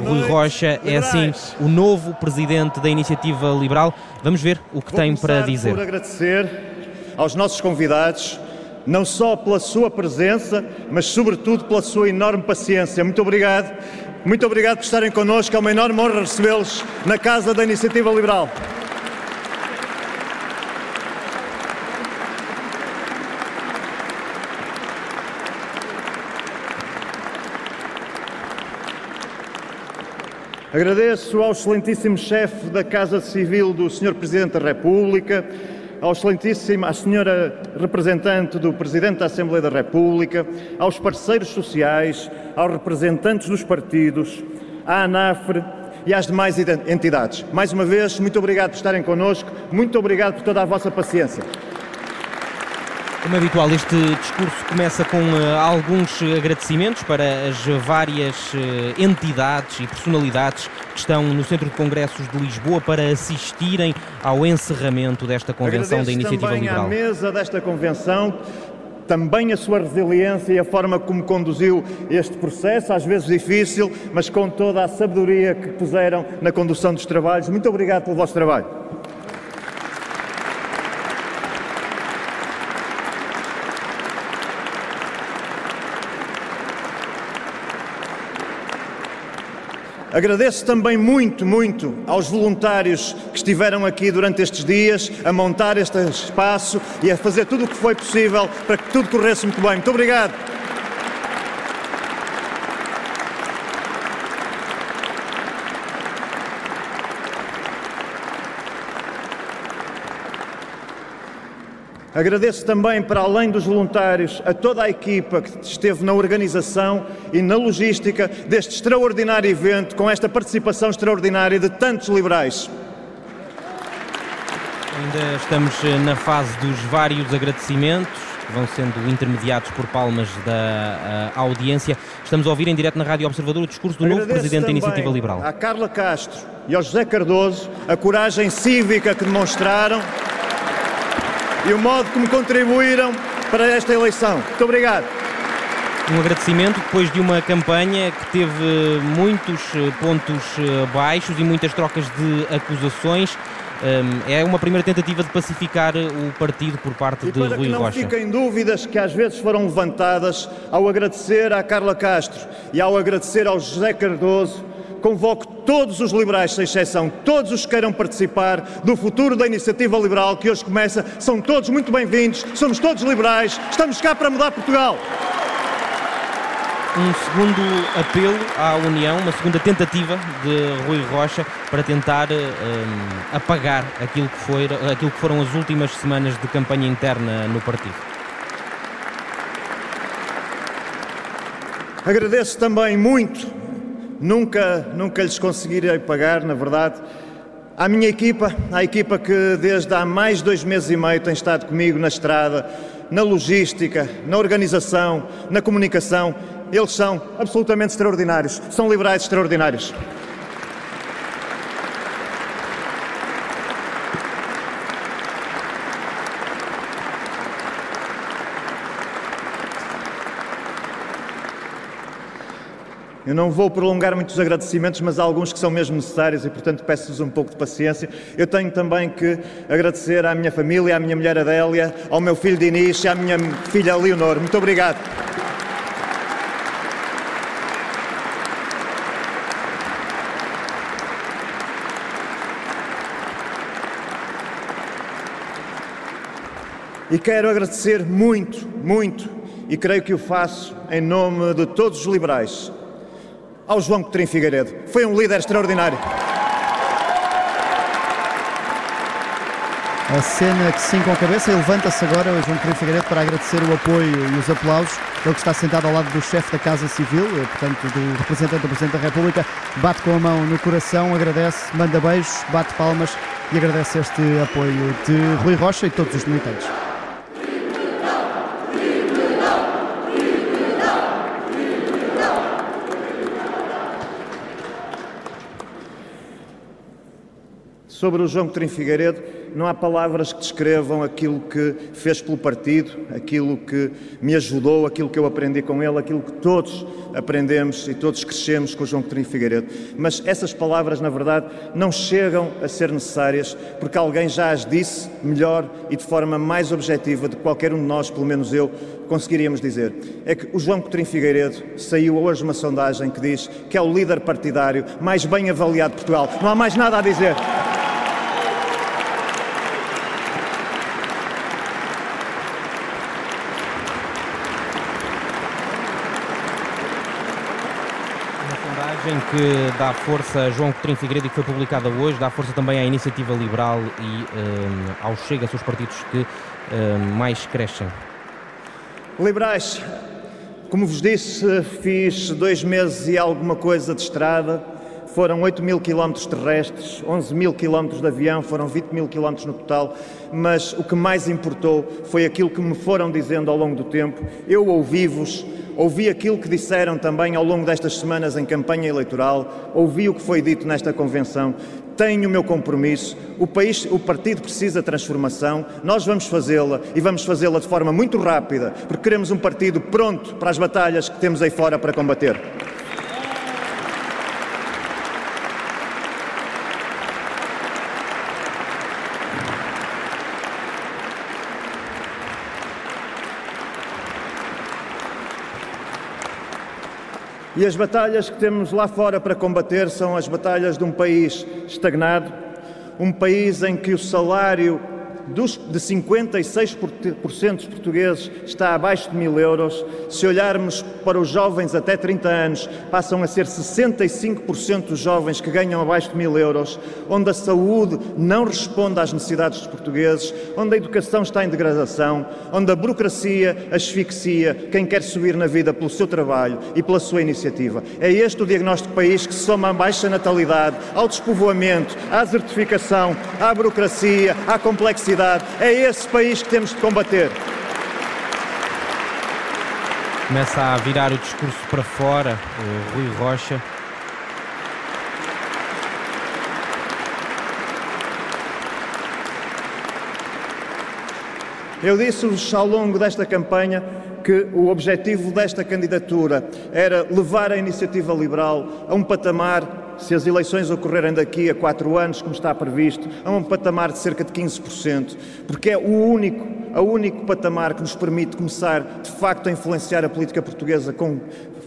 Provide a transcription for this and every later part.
Rui Rocha é assim o novo presidente da Iniciativa Liberal. Vamos ver o que Vou tem para dizer. por agradecer aos nossos convidados, não só pela sua presença, mas sobretudo pela sua enorme paciência. Muito obrigado. Muito obrigado por estarem connosco. É uma enorme honra recebê-los na Casa da Iniciativa Liberal. Agradeço ao excelentíssimo chefe da Casa Civil do Sr. Presidente da República, ao excelentíssimo, à senhora representante do Presidente da Assembleia da República, aos parceiros sociais, aos representantes dos partidos, à ANAFRE e às demais entidades. Mais uma vez, muito obrigado por estarem connosco, muito obrigado por toda a vossa paciência. Como é habitual, este discurso começa com eh, alguns agradecimentos para as várias eh, entidades e personalidades que estão no Centro de Congressos de Lisboa para assistirem ao encerramento desta convenção Agradeço da Iniciativa também Liberal. à mesa desta convenção também a sua resiliência e a forma como conduziu este processo, às vezes difícil, mas com toda a sabedoria que puseram na condução dos trabalhos. Muito obrigado pelo vosso trabalho. Agradeço também muito, muito aos voluntários que estiveram aqui durante estes dias a montar este espaço e a fazer tudo o que foi possível para que tudo corresse muito bem. Muito obrigado. Agradeço também, para além dos voluntários, a toda a equipa que esteve na organização e na logística deste extraordinário evento, com esta participação extraordinária de tantos liberais. Ainda estamos eh, na fase dos vários agradecimentos, que vão sendo intermediados por palmas da eh, audiência. Estamos a ouvir em direto na Rádio Observador o discurso do novo Agradeço presidente da Iniciativa Liberal. À Carla Castro e ao José Cardoso a coragem cívica que demonstraram e o modo como contribuíram para esta eleição. Muito obrigado. Um agradecimento depois de uma campanha que teve muitos eh, pontos eh, baixos e muitas trocas de acusações. Hum, É uma primeira tentativa de pacificar eh, o partido por parte E de para Rui que não Rocha. fiquem dúvidas que às vezes foram levantadas, ao agradecer à Carla Castro e ao agradecer ao José Cardoso, convoco todos os liberais, sem exceção, todos os que queiram participar do futuro da iniciativa liberal que hoje começa, são todos muito bem-vindos, somos todos liberais, estamos cá para mudar Portugal. Um segundo apelo à União, uma segunda tentativa de Rui Rocha para tentar eh, hum, apagar aquilo que, foi, aquilo que foram as últimas semanas de campanha interna no partido. Agradeço também muito, nunca, nunca lhes conseguirei pagar, na verdade, à minha equipa, à equipa que desde há mais de dois meses e meio tem estado comigo na estrada, na logística, na organização, na comunicação. Eles são absolutamente extraordinários, são liberais extraordinários. Eu não vou prolongar muitos agradecimentos, mas há alguns que são mesmo necessários e, portanto, peço-vos um pouco de paciência. Eu tenho também que agradecer à minha família, à minha mulher Adélia, ao meu filho Dinis e à minha filha Leonor. Muito obrigado. E quero agradecer muito, muito, e creio que o faço em nome de todos os liberais, ao João Coutinho Figueiredo. Foi um líder extraordinário. A cena que sim com a cabeça e levanta-se agora o João Coutinho Figueiredo para agradecer o apoio e os aplausos. Ele que está sentado ao lado do chefe da Casa Civil, eh, portanto do representante do Presidente da República, bate com a mão no coração, agradece, manda beijos, bate palmas e agradece este apoio de Rui Rocha e todos os militantes. Sobre o João Coutinho Figueiredo, não há palavras que descrevam aquilo que fez pelo partido, aquilo que me ajudou, aquilo que eu aprendi com ele, aquilo que todos aprendemos e todos crescemos com o João Coutinho Figueiredo. Mas essas palavras, na verdade, não chegam a ser necessárias porque alguém já as disse melhor e de forma mais objetiva que qualquer um de nós, pelo menos eu, conseguiríamos dizer. É que o João Coutinho Figueiredo saiu hoje uma sondagem que diz que é o líder partidário mais bem avaliado de Portugal. Não há mais nada a dizer. sondagem que dá força a João Coutinho Figueiredo e que foi publicada hoje, dá força também à Iniciativa Liberal e um, ao Chega, seus partidos que um, mais crescem. Liberais, como vos disse, fiz dois meses e alguma coisa de estrada, foram 8 mil quilómetros terrestres, 11 mil quilómetros de avião, foram 20 mil quilómetros no total, mas o que mais importou foi aquilo que me foram dizendo ao longo do tempo. Eu ouvi-vos, ouvi aquilo que disseram também ao longo destas semanas em campanha eleitoral, ouvi o que foi dito nesta convenção. Tenho o meu compromisso, o país, o partido precisa de transformação, nós vamos fazê-la e vamos fazê-la de forma muito rápida, porque queremos um partido pronto para as batalhas que temos aí fora para combater. E as batalhas que temos lá fora para combater são as batalhas de um país estagnado, um país em que o salário dos, de 56% dos portugueses está abaixo de mil euros. Se olharmos para os jovens até 30 anos, passam a ser 65% dos jovens que ganham abaixo de mil euros, onde a saúde não responde às necessidades dos portugueses, onde a educação está em degradação, onde a burocracia asfixia quem quer subir na vida pelo seu trabalho e pela sua iniciativa. É este o diagnóstico país que se soma à baixa natalidade, ao despovoamento, à desertificação, à burocracia, à complexidade é esse país que temos de combater. Começa a virar o discurso para fora, o Rui Rocha. Eu disse-vos ao longo desta campanha que o objetivo desta candidatura era levar a iniciativa liberal a um patamar se as eleições ocorrerem daqui a quatro anos, como está previsto, a um patamar de cerca de 15%, porque é o único, o único patamar que nos permite começar, de facto, a influenciar a política portuguesa com,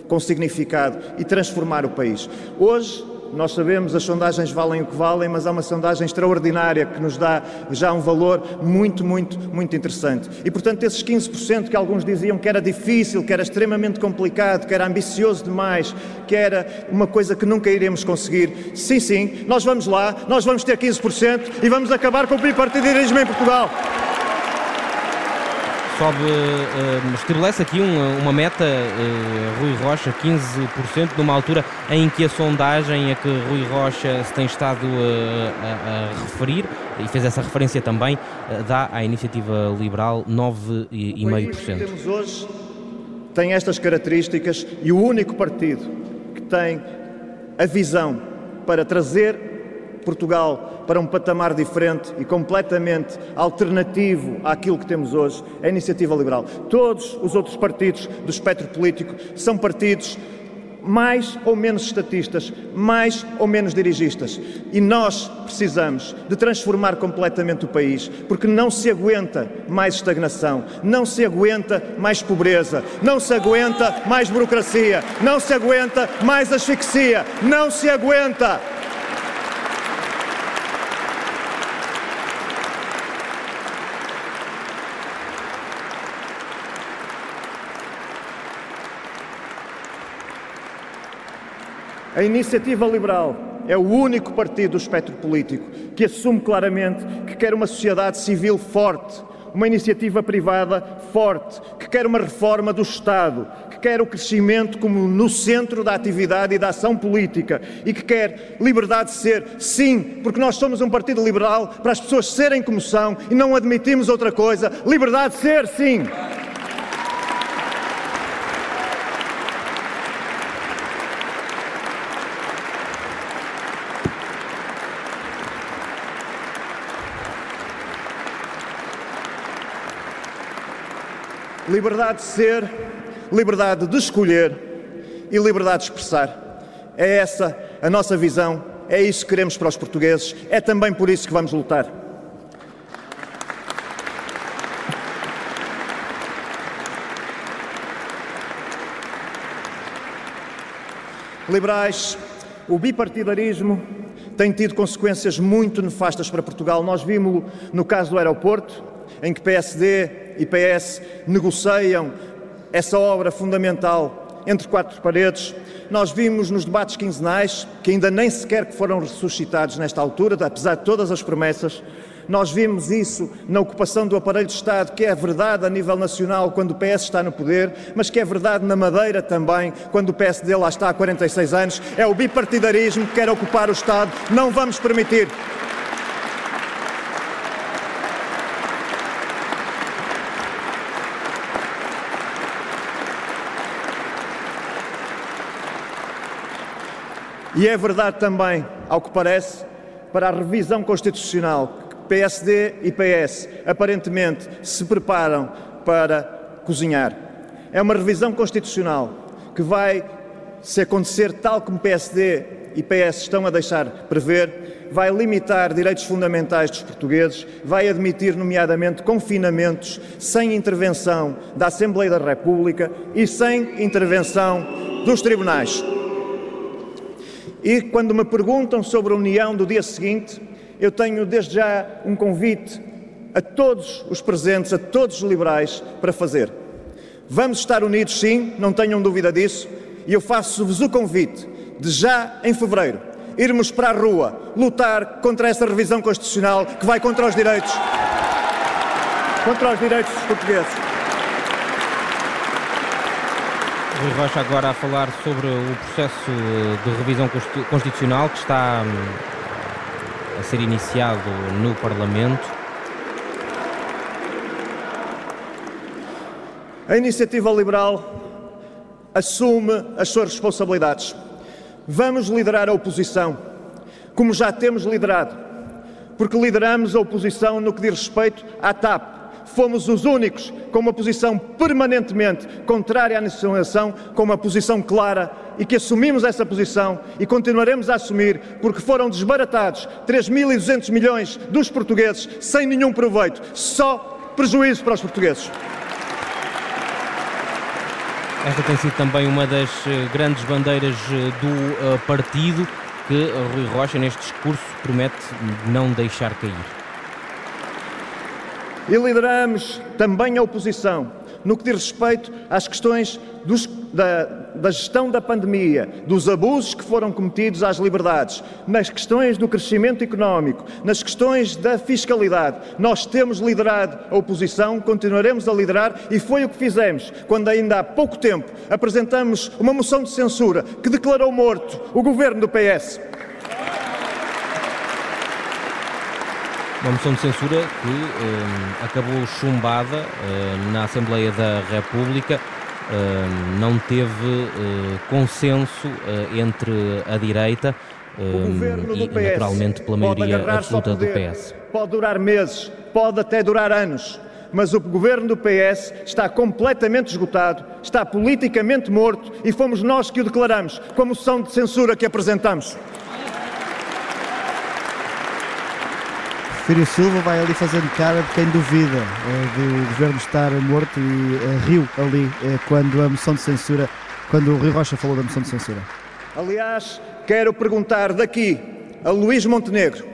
com significado e transformar o país. Hoje, nós sabemos, as sondagens valem o que valem, mas há uma sondagem extraordinária que nos dá já um valor muito, muito, muito interessante. E, portanto, esses 15% que alguns diziam que era difícil, que era extremamente complicado, que era ambicioso demais, que era uma coisa que nunca iremos conseguir, sim, sim, nós vamos lá, nós vamos ter 15% e vamos acabar com o bipartidarismo em Portugal sobe, uh, estabelece aqui uma, uma meta, uh, Rui Rocha, 15%, numa altura em que a sondagem a que Rui Rocha se tem estado uh, a, a, referir, e fez essa referência também, dá à iniciativa liberal 9,5%. O que temos hoje tem estas características e o único partido que tem a visão para trazer Portugal para um patamar diferente e completamente alternativo àquilo que temos hoje, é a Iniciativa Liberal. Todos os outros partidos do espectro político são partidos mais ou menos estatistas, mais ou menos dirigistas. E nós precisamos de transformar completamente o país, porque não se aguenta mais estagnação, não se aguenta mais pobreza, não se aguenta mais burocracia, não se aguenta mais asfixia, não se aguenta A Iniciativa Liberal é o único partido do espectro político que assume claramente que quer uma sociedade civil forte, uma iniciativa privada forte, que quer uma reforma do Estado, que quer o crescimento como no centro da atividade e da ação política e que quer liberdade de ser, sim, porque nós somos um partido liberal para as pessoas serem como são e não admitimos outra coisa. Liberdade de ser, sim. Liberdade de ser, liberdade de escolher e liberdade de expressar. É essa a nossa visão, é isso que queremos para os portugueses, é também por isso que vamos lutar. Liberais, o bipartidarismo tem tido consequências muito nefastas para Portugal. Nós vimos no caso do aeroporto, em que PSD e PS negociam essa obra fundamental entre quatro paredes. Nós vimos nos debates quinzenais, que ainda nem sequer foram ressuscitados nesta altura, apesar de todas as promessas, nós vimos isso na ocupação do aparelho de Estado, que é verdade a nível nacional quando o PS está no poder, mas que é verdade na Madeira também, quando o PSD lá está há 46 anos. É o bipartidarismo que quer ocupar o Estado. Não vamos permitir. E é verdade também, ao que parece, para a revisão constitucional PSD e PS aparentemente se preparam para cozinhar. É uma revisão constitucional que vai, se acontecer tal como PSD e PS estão a deixar prever, vai limitar direitos fundamentais dos portugueses, vai admitir, nomeadamente, confinamentos sem intervenção da Assembleia da República e sem intervenção dos tribunais. E quando me perguntam sobre a União do dia seguinte, eu tenho desde já um convite a todos os presentes, a todos os liberais, para fazer. Vamos estar unidos, sim, não tenham dúvida disso, e eu faço-vos o convite de já em fevereiro irmos para a rua lutar contra essa revisão constitucional que vai contra os direitos contra os direitos dos portugueses. Rui Rocha agora a falar sobre o processo de revisão constitucional que está hum, a ser iniciado no Parlamento. A iniciativa liberal assume as suas responsabilidades. Vamos liderar a oposição, como já temos liderado, porque lideramos a oposição no que diz respeito à TAP, fomos os únicos com uma posição permanentemente contrária à nacionalização, com uma posição clara e que assumimos essa posição e continuaremos a assumir porque foram desbaratados 3.200 milhões dos portugueses sem nenhum proveito, só prejuízo para os portugueses. Esta tem sido também uma das eh, grandes bandeiras eh, do eh, partido que Rui Rocha, neste discurso, promete não deixar cair e lideramos também a oposição no que diz respeito às questões dos, da, da, gestão da pandemia, dos abusos que foram cometidos às liberdades, nas questões do crescimento económico, nas questões da fiscalidade. Nós temos liderado a oposição, continuaremos a liderar e foi o que fizemos quando, ainda há pouco tempo, apresentamos uma moção de censura que declarou morto o governo do PS. Uma moção de censura que eh, acabou chumbada eh, na Assembleia da República, eh, não teve consenso entre a direita e, naturalmente, pela maioria absoluta do PS. Pode durar meses, pode até durar anos, mas o governo do PS está completamente esgotado, está politicamente morto e fomos nós que o declaramos com a moção de censura que apresentamos. Fírio Silva vai ali fazendo cara de quem duvida eh, do governo estar morto e eh, riu ali eh, quando a moção de censura, quando o Rui Rocha falou da moção de censura. Aliás, quero perguntar daqui a Luís Montenegro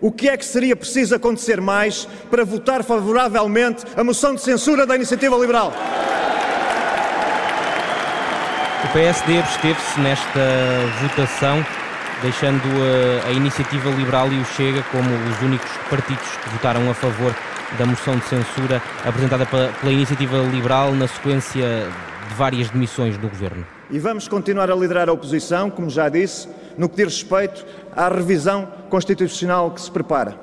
o que é que seria preciso acontecer mais para votar favoravelmente a moção de censura da Iniciativa Liberal? O PSD absteve-se nesta votação deixando a, a Iniciativa Liberal e o Chega como os únicos partidos que votaram a favor da moção de censura apresentada pela, pela Iniciativa Liberal na sequência de várias demissões do governo. E vamos continuar a liderar a oposição, como já disse, no que diz respeito à revisão constitucional que se prepara.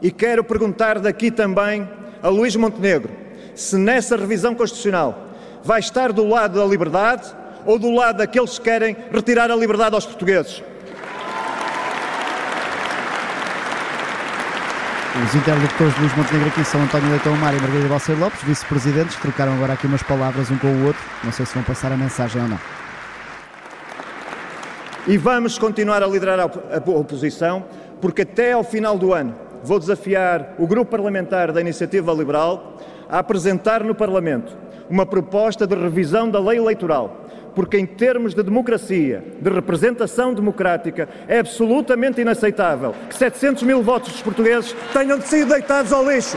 E quero perguntar daqui também a Luís Montenegro se nessa revisão constitucional vai estar do lado da liberdade ou do lado daqueles que querem retirar a liberdade aos portugueses. Os interlocutores de Luís Montenegro aqui são António Leitão Mar e Margarida Balseiro Lopes, vice-presidentes, trocaram agora aqui umas palavras um com o outro. Não sei se vão passar a mensagem ou não. E vamos continuar a liderar a oposição, porque até ao final do ano vou desafiar o grupo parlamentar da Iniciativa Liberal a apresentar no Parlamento uma proposta de revisão da lei eleitoral porque, em termos de democracia, de representação democrática, é absolutamente inaceitável que 700 mil votos dos portugueses tenham sido deitados ao lixo.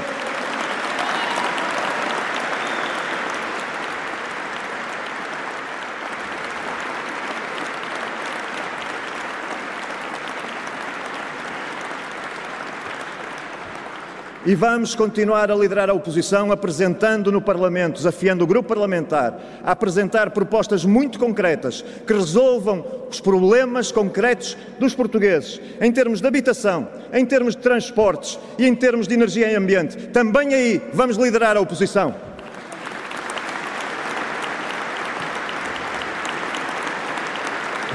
E vamos continuar a liderar a oposição, apresentando no Parlamento, desafiando o grupo parlamentar a apresentar propostas muito concretas que resolvam os problemas concretos dos portugueses, em termos de habitação, em termos de transportes e em termos de energia e ambiente. Também aí vamos liderar a oposição.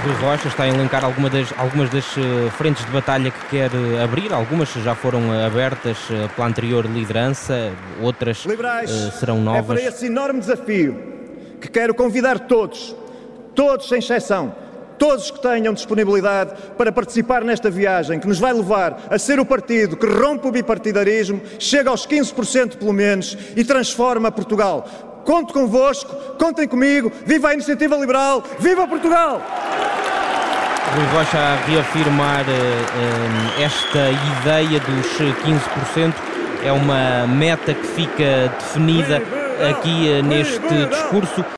Rui Rocha está a elencar alguma das, algumas das eh, frentes de batalha que quer eh, abrir, algumas já foram eh, abertas pela anterior liderança, outras Liberais, serão novas. É para esse enorme desafio que quero convidar todos, todos sem exceção, todos que tenham disponibilidade para participar nesta viagem que nos vai levar a ser o partido que rompe o bipartidarismo, chega aos 15% pelo menos e transforma Portugal. Conto convosco, contem comigo, viva a iniciativa liberal, viva Portugal! Rui Rocha a reafirmar uh, esta ideia dos 15%. É uma meta que fica definida aqui neste discurso.